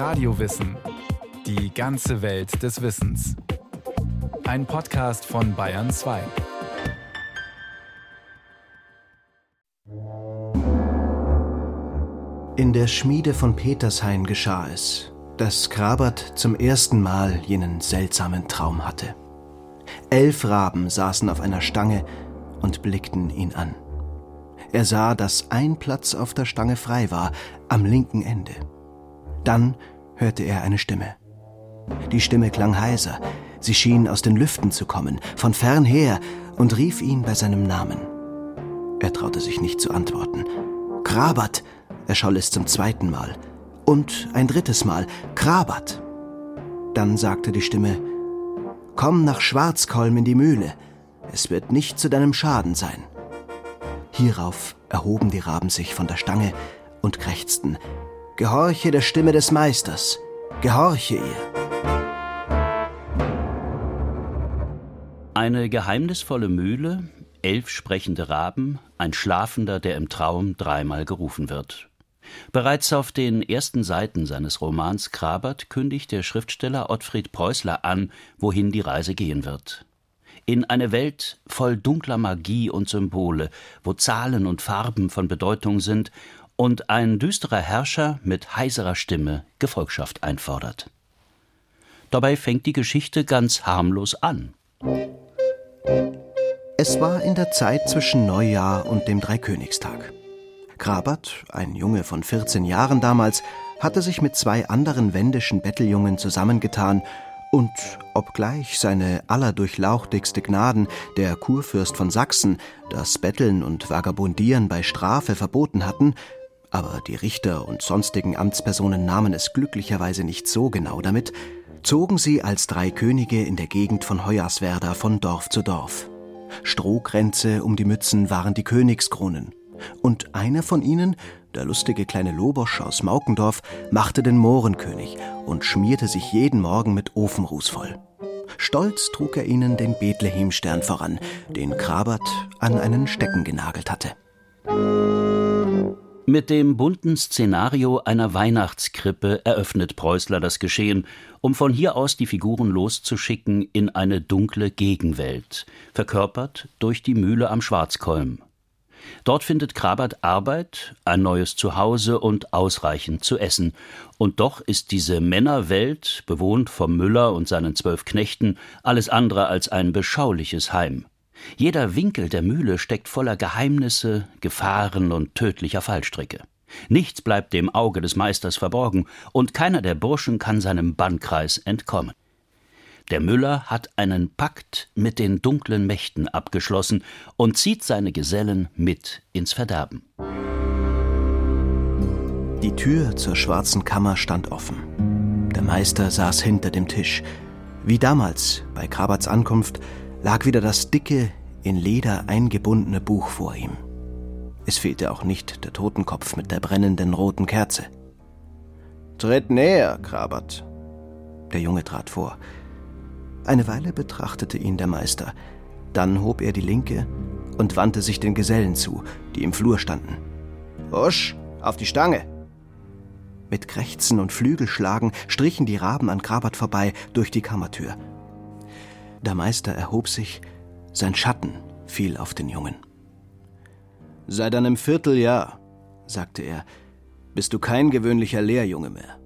Radiowissen. Die ganze Welt des Wissens. Ein Podcast von Bayern 2. In der Schmiede von Petershain geschah es, dass Krabert zum ersten Mal jenen seltsamen Traum hatte. Elf Raben saßen auf einer Stange und blickten ihn an. Er sah, dass ein Platz auf der Stange frei war, am linken Ende. Dann hörte er eine Stimme. Die Stimme klang heiser, sie schien aus den Lüften zu kommen, von fern her, und rief ihn bei seinem Namen. Er traute sich nicht zu antworten. Krabat, erscholl es zum zweiten Mal. Und ein drittes Mal, Krabat. Dann sagte die Stimme, Komm nach Schwarzkolm in die Mühle, es wird nicht zu deinem Schaden sein. Hierauf erhoben die Raben sich von der Stange und krächzten, Gehorche der Stimme des Meisters, gehorche ihr. Eine geheimnisvolle Mühle, elf sprechende Raben, ein Schlafender, der im Traum dreimal gerufen wird. Bereits auf den ersten Seiten seines Romans Krabert kündigt der Schriftsteller Ottfried Preußler an, wohin die Reise gehen wird in eine Welt voll dunkler Magie und Symbole, wo Zahlen und Farben von Bedeutung sind und ein düsterer Herrscher mit heiserer Stimme Gefolgschaft einfordert. Dabei fängt die Geschichte ganz harmlos an. Es war in der Zeit zwischen Neujahr und dem Dreikönigstag. Krabert, ein Junge von 14 Jahren damals, hatte sich mit zwei anderen wendischen Betteljungen zusammengetan und obgleich seine allerdurchlauchtigste Gnaden, der Kurfürst von Sachsen, das Betteln und Vagabundieren bei Strafe verboten hatten, aber die Richter und sonstigen Amtspersonen nahmen es glücklicherweise nicht so genau damit, zogen sie als drei Könige in der Gegend von Hoyerswerda von Dorf zu Dorf. Strohkränze um die Mützen waren die Königskronen, und einer von ihnen der lustige kleine Lobosch aus Maukendorf machte den Mohrenkönig und schmierte sich jeden Morgen mit Ofenruß voll. Stolz trug er ihnen den Bethlehemstern voran, den Krabert an einen Stecken genagelt hatte. Mit dem bunten Szenario einer Weihnachtskrippe eröffnet Preußler das Geschehen, um von hier aus die Figuren loszuschicken in eine dunkle Gegenwelt, verkörpert durch die Mühle am Schwarzkolm. Dort findet Krabert Arbeit, ein neues Zuhause und ausreichend zu essen. Und doch ist diese Männerwelt, bewohnt vom Müller und seinen zwölf Knechten, alles andere als ein beschauliches Heim. Jeder Winkel der Mühle steckt voller Geheimnisse, Gefahren und tödlicher Fallstricke. Nichts bleibt dem Auge des Meisters verborgen, und keiner der Burschen kann seinem Bannkreis entkommen. Der Müller hat einen Pakt mit den dunklen Mächten abgeschlossen und zieht seine Gesellen mit ins Verderben. Die Tür zur schwarzen Kammer stand offen. Der Meister saß hinter dem Tisch. Wie damals bei Kraberts Ankunft lag wieder das dicke, in Leder eingebundene Buch vor ihm. Es fehlte auch nicht der Totenkopf mit der brennenden roten Kerze. Tritt näher, Krabert. Der Junge trat vor. Eine Weile betrachtete ihn der Meister, dann hob er die Linke und wandte sich den Gesellen zu, die im Flur standen. Husch, auf die Stange! Mit Krächzen und Flügelschlagen strichen die Raben an Grabert vorbei durch die Kammertür. Der Meister erhob sich, sein Schatten fiel auf den Jungen. Seit einem Vierteljahr, sagte er, bist du kein gewöhnlicher Lehrjunge mehr.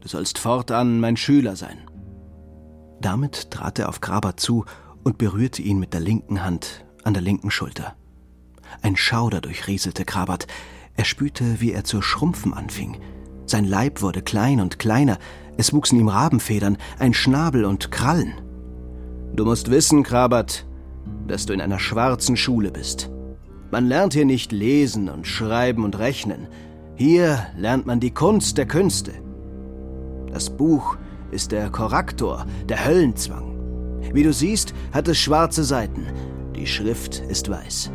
Du sollst fortan mein Schüler sein. Damit trat er auf Graber zu und berührte ihn mit der linken Hand an der linken Schulter. Ein Schauder durchrieselte Krabert. Er spürte, wie er zu schrumpfen anfing. Sein Leib wurde klein und kleiner, es wuchsen ihm Rabenfedern, ein Schnabel und Krallen. Du musst wissen, Krabert, dass du in einer schwarzen Schule bist. Man lernt hier nicht lesen und schreiben und rechnen. Hier lernt man die Kunst der Künste. Das Buch ist der Korrektor, der Höllenzwang. Wie du siehst, hat es schwarze Seiten. Die Schrift ist weiß.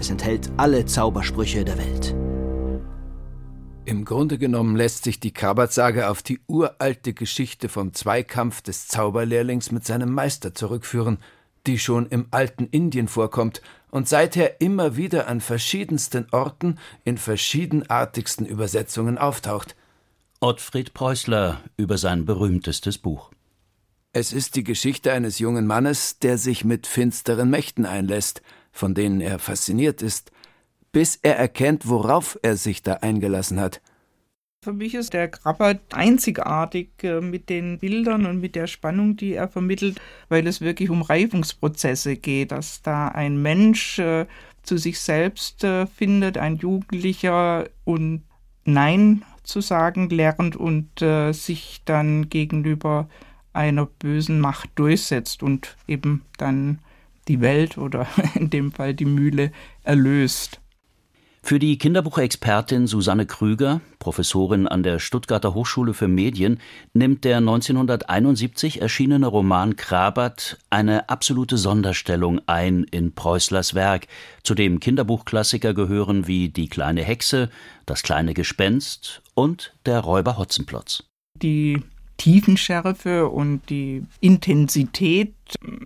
Es enthält alle Zaubersprüche der Welt. Im Grunde genommen lässt sich die Krabat-Sage auf die uralte Geschichte vom Zweikampf des Zauberlehrlings mit seinem Meister zurückführen, die schon im alten Indien vorkommt und seither immer wieder an verschiedensten Orten in verschiedenartigsten Übersetzungen auftaucht. Ottfried Preußler über sein berühmtestes Buch. Es ist die Geschichte eines jungen Mannes, der sich mit finsteren Mächten einlässt, von denen er fasziniert ist, bis er erkennt, worauf er sich da eingelassen hat. Für mich ist der Krabbert einzigartig äh, mit den Bildern und mit der Spannung, die er vermittelt, weil es wirklich um Reifungsprozesse geht, dass da ein Mensch äh, zu sich selbst äh, findet, ein Jugendlicher und Nein zu sagen lernt und sich dann gegenüber einer bösen Macht durchsetzt und eben dann die Welt oder in dem Fall die Mühle erlöst. Für die Kinderbuchexpertin Susanne Krüger, Professorin an der Stuttgarter Hochschule für Medien, nimmt der 1971 erschienene Roman Krabat eine absolute Sonderstellung ein in Preußlers Werk, zu dem Kinderbuchklassiker gehören wie Die kleine Hexe, Das kleine Gespenst und Der Räuber Hotzenplotz. Die Tiefenschärfe und die Intensität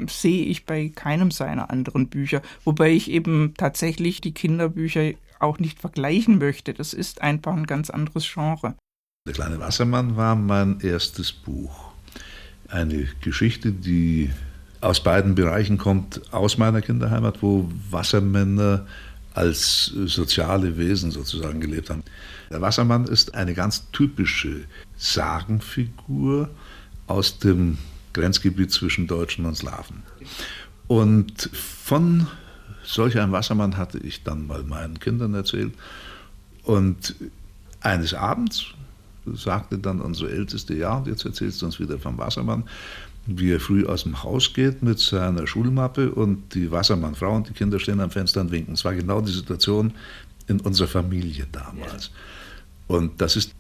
sehe ich bei keinem seiner anderen Bücher, wobei ich eben tatsächlich die Kinderbücher auch nicht vergleichen möchte. Das ist einfach ein ganz anderes Genre. Der kleine Wassermann war mein erstes Buch. Eine Geschichte, die aus beiden Bereichen kommt, aus meiner Kinderheimat, wo Wassermänner als soziale Wesen sozusagen gelebt haben. Der Wassermann ist eine ganz typische Sagenfigur aus dem Grenzgebiet zwischen Deutschen und Slawen. Und von solch einem Wassermann hatte ich dann mal meinen Kindern erzählt. Und eines Abends sagte dann unsere Älteste, ja, und jetzt erzählst du uns wieder vom Wassermann, wie er früh aus dem Haus geht mit seiner Schulmappe und die Wassermannfrau und die Kinder stehen am Fenster und winken. Es war genau die Situation in unserer Familie damals. Ja. Und das ist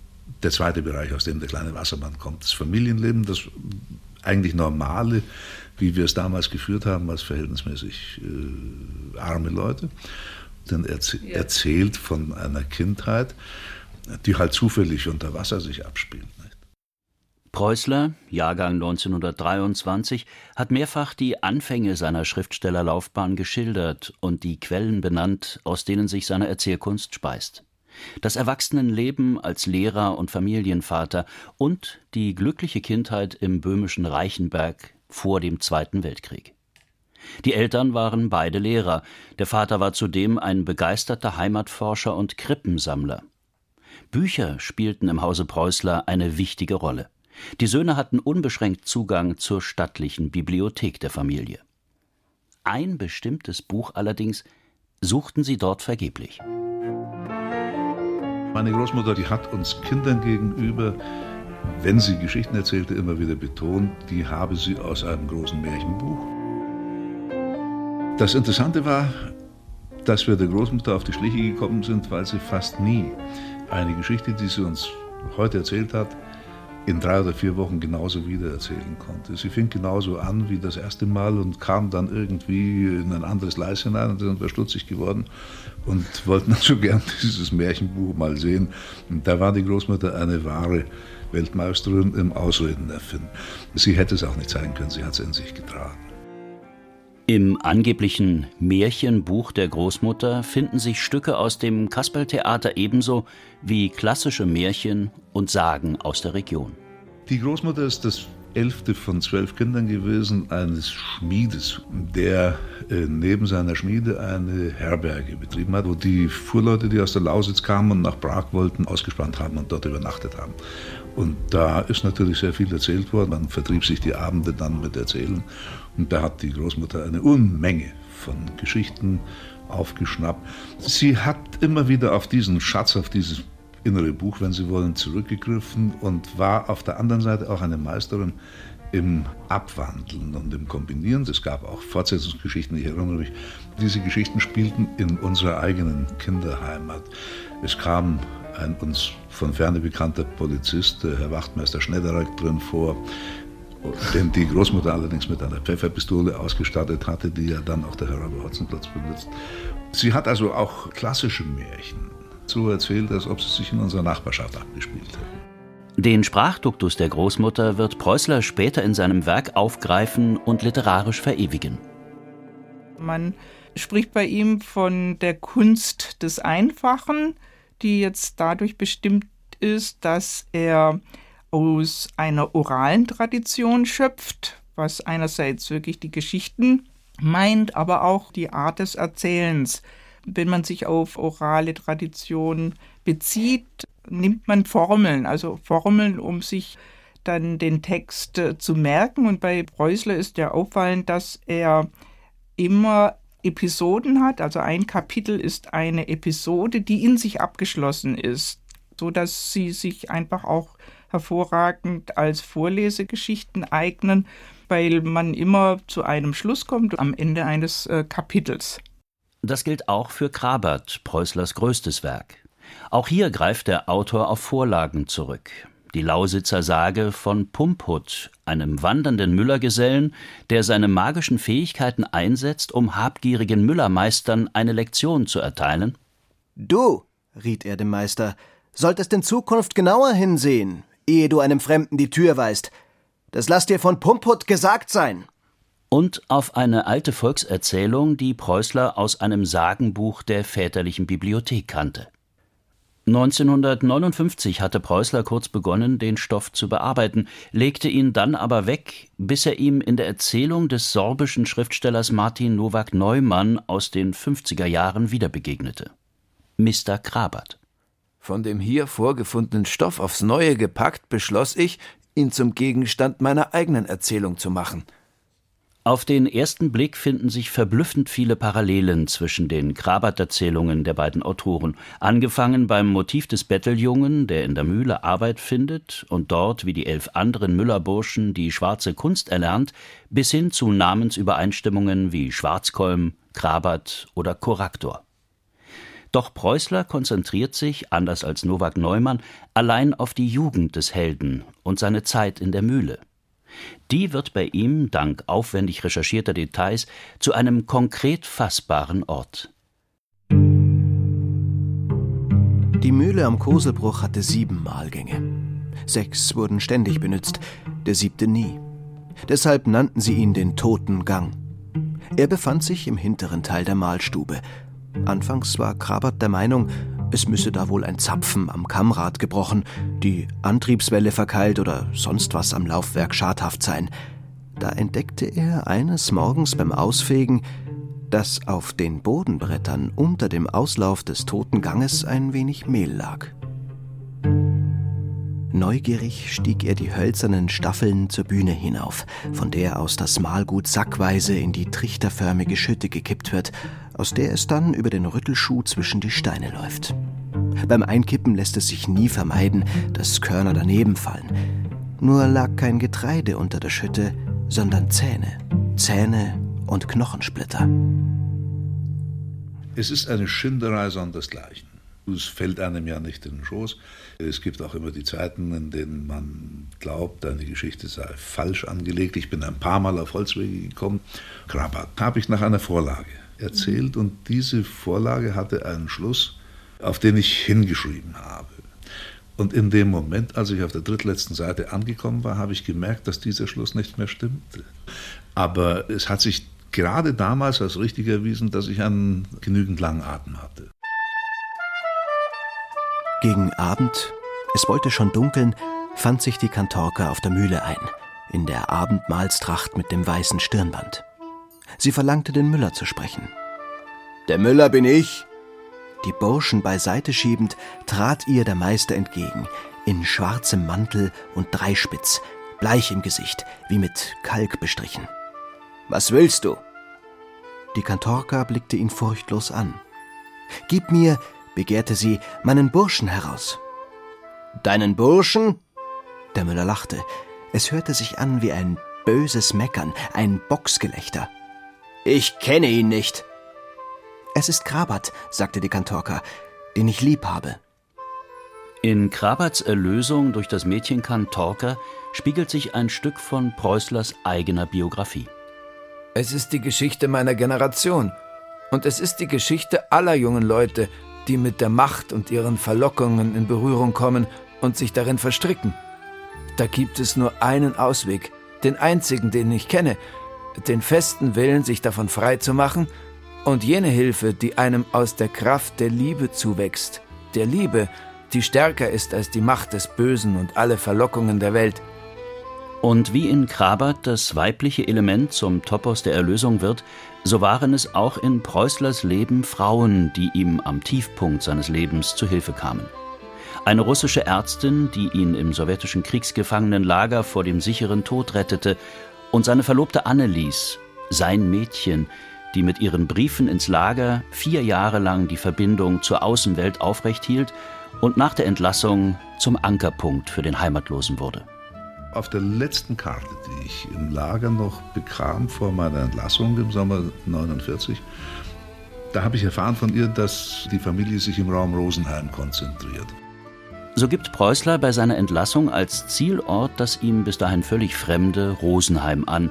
der zweite Bereich, aus dem der kleine Wassermann kommt. Das Familienleben, das eigentlich normale, wie wir es damals geführt haben, als verhältnismäßig äh, arme Leute. Denn er ja. erzählt von einer Kindheit, die halt zufällig unter Wasser sich abspielt. Preußler, Jahrgang 1923, hat mehrfach die Anfänge seiner Schriftstellerlaufbahn geschildert und die Quellen benannt, aus denen sich seine Erzählkunst speist. Das Erwachsenenleben als Lehrer und Familienvater und die glückliche Kindheit im böhmischen Reichenberg vor dem Zweiten Weltkrieg. Die Eltern waren beide Lehrer, der Vater war zudem ein begeisterter Heimatforscher und Krippensammler. Bücher spielten im Hause Preußler eine wichtige Rolle. Die Söhne hatten unbeschränkt Zugang zur stattlichen Bibliothek der Familie. Ein bestimmtes Buch allerdings suchten sie dort vergeblich. Meine Großmutter, die hat uns Kindern gegenüber, wenn sie Geschichten erzählte, immer wieder betont, die habe sie aus einem großen Märchenbuch. Das Interessante war, dass wir der Großmutter auf die Schliche gekommen sind, weil sie fast nie eine Geschichte, die sie uns heute erzählt hat, in drei oder vier Wochen genauso wieder erzählen konnte. Sie fing genauso an wie das erste Mal und kam dann irgendwie in ein anderes Leis hinein und sind wir stutzig geworden und wollten so gern dieses Märchenbuch mal sehen. Und da war die Großmutter eine wahre Weltmeisterin im Ausreden erfinden. Sie hätte es auch nicht zeigen können, sie hat es in sich getragen. Im angeblichen Märchenbuch der Großmutter finden sich Stücke aus dem Kasperltheater ebenso wie klassische Märchen und Sagen aus der Region. Die Großmutter ist das elfte von zwölf Kindern gewesen eines Schmiedes, der äh, neben seiner Schmiede eine Herberge betrieben hat, wo die Fuhrleute, die aus der Lausitz kamen und nach Prag wollten, ausgespannt haben und dort übernachtet haben. Und da ist natürlich sehr viel erzählt worden. Man vertrieb sich die Abende dann mit Erzählen. Und da hat die Großmutter eine Unmenge von Geschichten aufgeschnappt. Sie hat immer wieder auf diesen Schatz, auf dieses innere Buch, wenn Sie wollen, zurückgegriffen und war auf der anderen Seite auch eine Meisterin im Abwandeln und im Kombinieren. Es gab auch Fortsetzungsgeschichten, ich erinnere mich. Diese Geschichten spielten in unserer eigenen Kinderheimat. Es kam ein uns von ferne bekannter Polizist, Herr Wachtmeister Schneidereck, drin vor, den die Großmutter allerdings mit einer Pfefferpistole ausgestattet hatte, die ja dann auch der Herr Robert Hotzenplatz benutzt. Sie hat also auch klassische Märchen so erzählt, als ob sie sich in unserer Nachbarschaft abgespielt hätten. Den Sprachduktus der Großmutter wird Preußler später in seinem Werk aufgreifen und literarisch verewigen. Man spricht bei ihm von der Kunst des Einfachen, die jetzt dadurch bestimmt ist, dass er aus einer oralen Tradition schöpft, was einerseits wirklich die Geschichten meint, aber auch die Art des Erzählens. Wenn man sich auf orale Tradition bezieht, nimmt man Formeln, also Formeln, um sich dann den Text äh, zu merken. Und bei Preußler ist ja auffallend, dass er immer Episoden hat. Also ein Kapitel ist eine Episode, die in sich abgeschlossen ist, so dass sie sich einfach auch hervorragend als Vorlesegeschichten eignen, weil man immer zu einem Schluss kommt am Ende eines äh, Kapitels. Das gilt auch für Krabert, Preußlers größtes Werk. Auch hier greift der Autor auf Vorlagen zurück. Die Lausitzer Sage von Pumphut, einem wandernden Müllergesellen, der seine magischen Fähigkeiten einsetzt, um habgierigen Müllermeistern eine Lektion zu erteilen. Du, riet er dem Meister, solltest in Zukunft genauer hinsehen, ehe du einem Fremden die Tür weist. Das lass dir von Pumphut gesagt sein. Und auf eine alte Volkserzählung, die Preußler aus einem Sagenbuch der väterlichen Bibliothek kannte. 1959 hatte Preußler kurz begonnen, den Stoff zu bearbeiten, legte ihn dann aber weg, bis er ihm in der Erzählung des sorbischen Schriftstellers Martin Nowak Neumann aus den 50er Jahren wieder begegnete. Mr. Krabert. Von dem hier vorgefundenen Stoff aufs Neue gepackt, beschloss ich, ihn zum Gegenstand meiner eigenen Erzählung zu machen – auf den ersten Blick finden sich verblüffend viele Parallelen zwischen den Krabert-Erzählungen der beiden Autoren, angefangen beim Motiv des Betteljungen, der in der Mühle Arbeit findet und dort wie die elf anderen Müllerburschen die schwarze Kunst erlernt, bis hin zu Namensübereinstimmungen wie Schwarzkolm, Krabert oder Korraktor. Doch Preußler konzentriert sich, anders als Nowak Neumann, allein auf die Jugend des Helden und seine Zeit in der Mühle. Die wird bei ihm, dank aufwendig recherchierter Details, zu einem konkret fassbaren Ort. Die Mühle am Koselbruch hatte sieben Mahlgänge. Sechs wurden ständig benützt, der siebte nie. Deshalb nannten sie ihn den Toten Gang. Er befand sich im hinteren Teil der Mahlstube. Anfangs war Krabert der Meinung, es müsse da wohl ein Zapfen am Kammrad gebrochen, die Antriebswelle verkeilt oder sonst was am Laufwerk schadhaft sein. Da entdeckte er eines Morgens beim Ausfegen, dass auf den Bodenbrettern unter dem Auslauf des toten Ganges ein wenig Mehl lag. Neugierig stieg er die hölzernen Staffeln zur Bühne hinauf, von der aus das Mahlgut sackweise in die trichterförmige Schütte gekippt wird, aus der es dann über den Rüttelschuh zwischen die Steine läuft. Beim Einkippen lässt es sich nie vermeiden, dass Körner daneben fallen. Nur lag kein Getreide unter der Schütte, sondern Zähne, Zähne und Knochensplitter. Es ist eine Schinderei sondersgleichen. Es fällt einem ja nicht in den Schoß. Es gibt auch immer die Zeiten, in denen man glaubt, eine Geschichte sei falsch angelegt. Ich bin ein paar Mal auf Holzwege gekommen. Krabat habe ich nach einer Vorlage erzählt und diese Vorlage hatte einen Schluss, auf den ich hingeschrieben habe. Und in dem Moment, als ich auf der drittletzten Seite angekommen war, habe ich gemerkt, dass dieser Schluss nicht mehr stimmte. Aber es hat sich gerade damals als richtig erwiesen, dass ich einen genügend langen Atem hatte. Gegen Abend, es wollte schon dunkeln, fand sich die Kantorka auf der Mühle ein, in der Abendmahlstracht mit dem weißen Stirnband. Sie verlangte den Müller zu sprechen. Der Müller bin ich. Die Burschen beiseite schiebend, trat ihr der Meister entgegen, in schwarzem Mantel und Dreispitz, bleich im Gesicht, wie mit Kalk bestrichen. Was willst du? Die Kantorka blickte ihn furchtlos an. Gib mir, begehrte sie, meinen Burschen heraus. Deinen Burschen? Der Müller lachte. Es hörte sich an wie ein böses Meckern, ein Bocksgelächter. Ich kenne ihn nicht. Es ist Krabat, sagte die Kantorka, den ich lieb habe. In Krabats Erlösung durch das Mädchen Kantorka spiegelt sich ein Stück von Preußlers eigener Biografie. Es ist die Geschichte meiner Generation. Und es ist die Geschichte aller jungen Leute, die mit der Macht und ihren Verlockungen in Berührung kommen und sich darin verstricken. Da gibt es nur einen Ausweg, den einzigen, den ich kenne, den festen Willen, sich davon frei zu machen und jene Hilfe, die einem aus der Kraft der Liebe zuwächst, der Liebe, die stärker ist als die Macht des Bösen und alle Verlockungen der Welt. Und wie in Krabat das weibliche Element zum Topos der Erlösung wird, so waren es auch in Preußlers Leben Frauen, die ihm am Tiefpunkt seines Lebens zu Hilfe kamen. Eine russische Ärztin, die ihn im sowjetischen Kriegsgefangenenlager vor dem sicheren Tod rettete, und seine Verlobte Annelies, sein Mädchen, die mit ihren Briefen ins Lager vier Jahre lang die Verbindung zur Außenwelt aufrecht hielt und nach der Entlassung zum Ankerpunkt für den Heimatlosen wurde. Auf der letzten Karte, die ich im Lager noch bekam vor meiner Entlassung im Sommer 49, da habe ich erfahren von ihr, dass die Familie sich im Raum Rosenheim konzentriert. So gibt Preußler bei seiner Entlassung als Zielort das ihm bis dahin völlig fremde Rosenheim an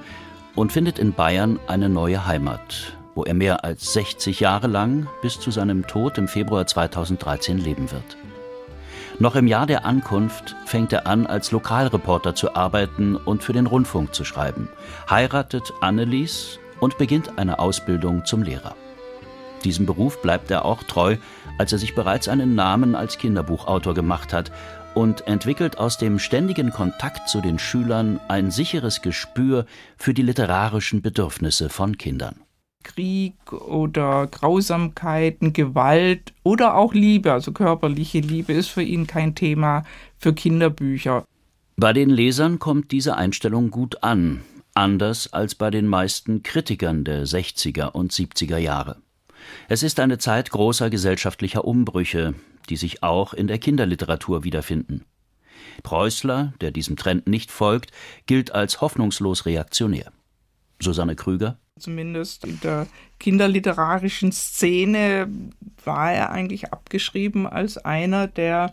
und findet in Bayern eine neue Heimat, wo er mehr als 60 Jahre lang bis zu seinem Tod im Februar 2013 leben wird. Noch im Jahr der Ankunft fängt er an, als Lokalreporter zu arbeiten und für den Rundfunk zu schreiben, heiratet Annelies und beginnt eine Ausbildung zum Lehrer. Diesem Beruf bleibt er auch treu, als er sich bereits einen Namen als Kinderbuchautor gemacht hat und entwickelt aus dem ständigen Kontakt zu den Schülern ein sicheres Gespür für die literarischen Bedürfnisse von Kindern. Krieg oder Grausamkeiten, Gewalt oder auch Liebe, also körperliche Liebe, ist für ihn kein Thema für Kinderbücher. Bei den Lesern kommt diese Einstellung gut an, anders als bei den meisten Kritikern der 60er und 70er Jahre. Es ist eine Zeit großer gesellschaftlicher Umbrüche, die sich auch in der Kinderliteratur wiederfinden. Preußler, der diesem Trend nicht folgt, gilt als hoffnungslos reaktionär. Susanne Krüger Zumindest in der kinderliterarischen Szene war er eigentlich abgeschrieben als einer, der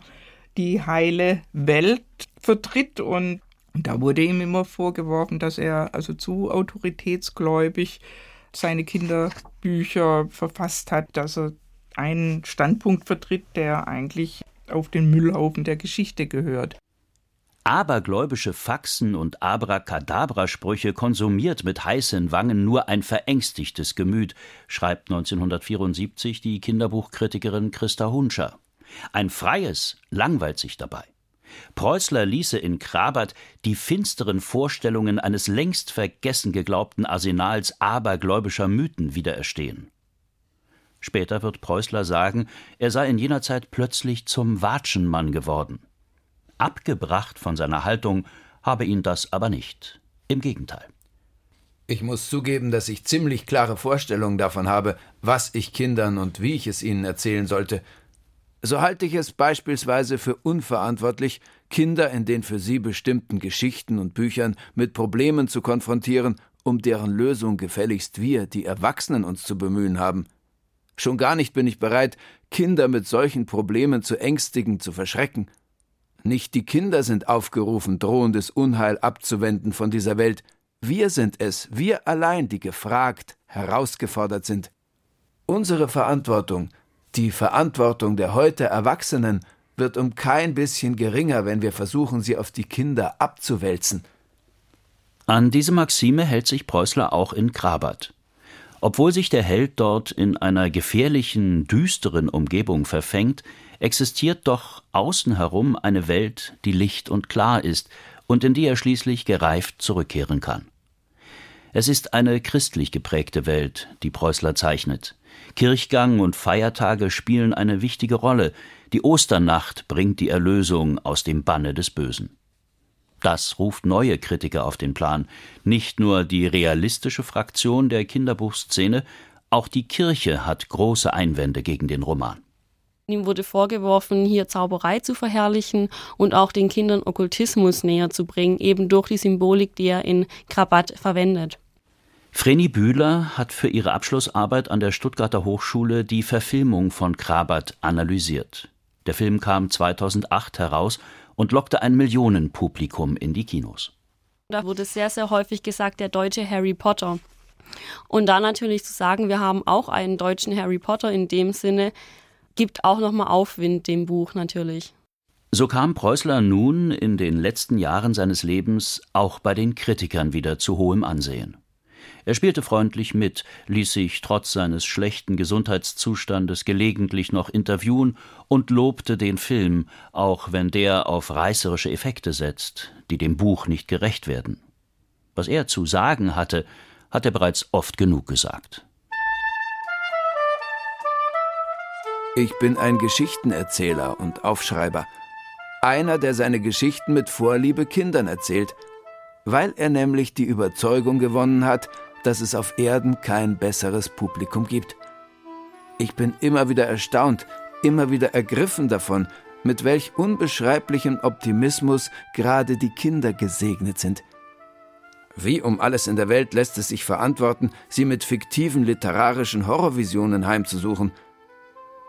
die heile Welt vertritt. Und da wurde ihm immer vorgeworfen, dass er also zu autoritätsgläubig seine Kinderbücher verfasst hat, dass er einen Standpunkt vertritt, der eigentlich auf den Müllhaufen der Geschichte gehört abergläubische Faxen und Abracadabra-Sprüche konsumiert mit heißen Wangen nur ein verängstigtes Gemüt, schreibt 1974 die Kinderbuchkritikerin Christa Hunscher. Ein freies langweilt sich dabei. Preußler ließe in Krabat die finsteren Vorstellungen eines längst vergessen geglaubten Arsenals abergläubischer Mythen wiedererstehen. Später wird Preußler sagen, er sei in jener Zeit plötzlich zum Watschenmann geworden. Abgebracht von seiner Haltung habe ihn das aber nicht. Im Gegenteil. Ich muss zugeben, dass ich ziemlich klare Vorstellungen davon habe, was ich Kindern und wie ich es ihnen erzählen sollte. So halte ich es beispielsweise für unverantwortlich, Kinder in den für sie bestimmten Geschichten und Büchern mit Problemen zu konfrontieren, um deren Lösung gefälligst wir, die Erwachsenen, uns zu bemühen haben. Schon gar nicht bin ich bereit, Kinder mit solchen Problemen zu ängstigen, zu verschrecken. Nicht die Kinder sind aufgerufen, drohendes Unheil abzuwenden von dieser Welt. Wir sind es, wir allein, die gefragt, herausgefordert sind. Unsere Verantwortung, die Verantwortung der heute Erwachsenen, wird um kein bisschen geringer, wenn wir versuchen, sie auf die Kinder abzuwälzen. An diese Maxime hält sich Preußler auch in Krabat. Obwohl sich der Held dort in einer gefährlichen, düsteren Umgebung verfängt, existiert doch außen herum eine Welt, die licht und klar ist und in die er schließlich gereift zurückkehren kann. Es ist eine christlich geprägte Welt, die Preußler zeichnet. Kirchgang und Feiertage spielen eine wichtige Rolle. Die Osternacht bringt die Erlösung aus dem Banne des Bösen. Das ruft neue Kritiker auf den Plan. Nicht nur die realistische Fraktion der Kinderbuchszene, auch die Kirche hat große Einwände gegen den Roman. Ihm wurde vorgeworfen, hier Zauberei zu verherrlichen und auch den Kindern Okkultismus näher zu bringen, eben durch die Symbolik, die er in Krabat verwendet. Vreni Bühler hat für ihre Abschlussarbeit an der Stuttgarter Hochschule die Verfilmung von Krabat analysiert. Der Film kam 2008 heraus und lockte ein Millionenpublikum in die Kinos. Da wurde sehr, sehr häufig gesagt, der deutsche Harry Potter. Und da natürlich zu sagen, wir haben auch einen deutschen Harry Potter in dem Sinne, gibt auch nochmal Aufwind dem Buch natürlich. So kam Preußler nun in den letzten Jahren seines Lebens auch bei den Kritikern wieder zu hohem Ansehen. Er spielte freundlich mit, ließ sich trotz seines schlechten Gesundheitszustandes gelegentlich noch interviewen und lobte den Film, auch wenn der auf reißerische Effekte setzt, die dem Buch nicht gerecht werden. Was er zu sagen hatte, hat er bereits oft genug gesagt. Ich bin ein Geschichtenerzähler und Aufschreiber. Einer, der seine Geschichten mit Vorliebe Kindern erzählt, weil er nämlich die Überzeugung gewonnen hat, dass es auf Erden kein besseres Publikum gibt. Ich bin immer wieder erstaunt, immer wieder ergriffen davon, mit welch unbeschreiblichem Optimismus gerade die Kinder gesegnet sind. Wie um alles in der Welt lässt es sich verantworten, sie mit fiktiven literarischen Horrorvisionen heimzusuchen.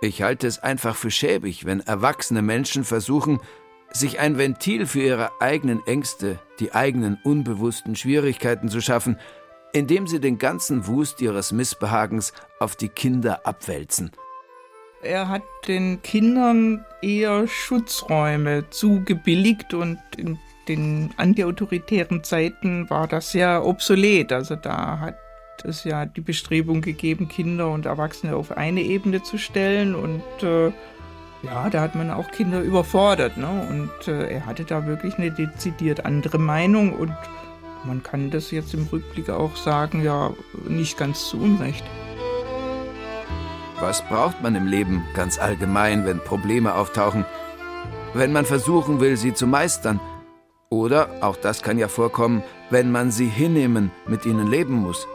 Ich halte es einfach für schäbig, wenn erwachsene Menschen versuchen, sich ein Ventil für ihre eigenen Ängste, die eigenen unbewussten Schwierigkeiten zu schaffen, indem sie den ganzen Wust ihres Missbehagens auf die Kinder abwälzen. Er hat den Kindern eher Schutzräume zugebilligt und in den antiautoritären Zeiten war das ja obsolet. Also da hat es ja die Bestrebung gegeben, Kinder und Erwachsene auf eine Ebene zu stellen und äh, ja, da hat man auch Kinder überfordert. Ne? Und äh, er hatte da wirklich eine dezidiert andere Meinung und man kann das jetzt im Rückblick auch sagen, ja, nicht ganz zu Unrecht. Was braucht man im Leben ganz allgemein, wenn Probleme auftauchen? Wenn man versuchen will, sie zu meistern. Oder, auch das kann ja vorkommen, wenn man sie hinnehmen, mit ihnen leben muss.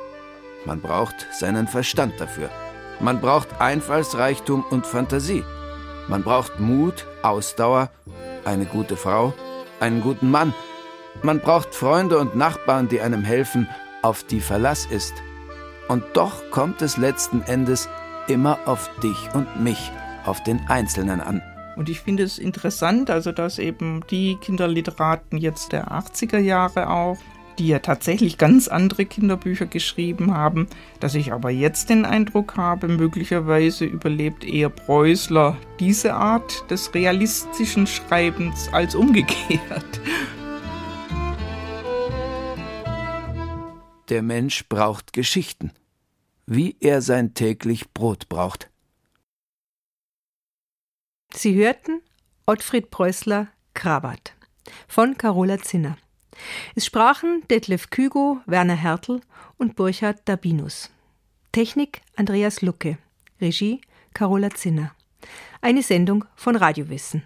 Man braucht seinen Verstand dafür. Man braucht Einfallsreichtum und Fantasie. Man braucht Mut, Ausdauer, eine gute Frau, einen guten Mann. Man braucht Freunde und Nachbarn, die einem helfen, auf die Verlass ist. Und doch kommt es letzten Endes immer auf dich und mich, auf den Einzelnen an. Und ich finde es interessant, also dass eben die Kinderliteraten jetzt der 80er Jahre auch, die ja tatsächlich ganz andere Kinderbücher geschrieben haben, dass ich aber jetzt den Eindruck habe, möglicherweise überlebt eher Preußler diese Art des realistischen Schreibens als umgekehrt. Der Mensch braucht Geschichten wie er sein täglich Brot braucht. Sie hörten Ottfried Preußler Krabat von Carola Zinner. Es sprachen Detlef Kügo, Werner Hertel und Burchard Dabinus. Technik Andreas Lucke. Regie Carola Zinner. Eine Sendung von Radiowissen.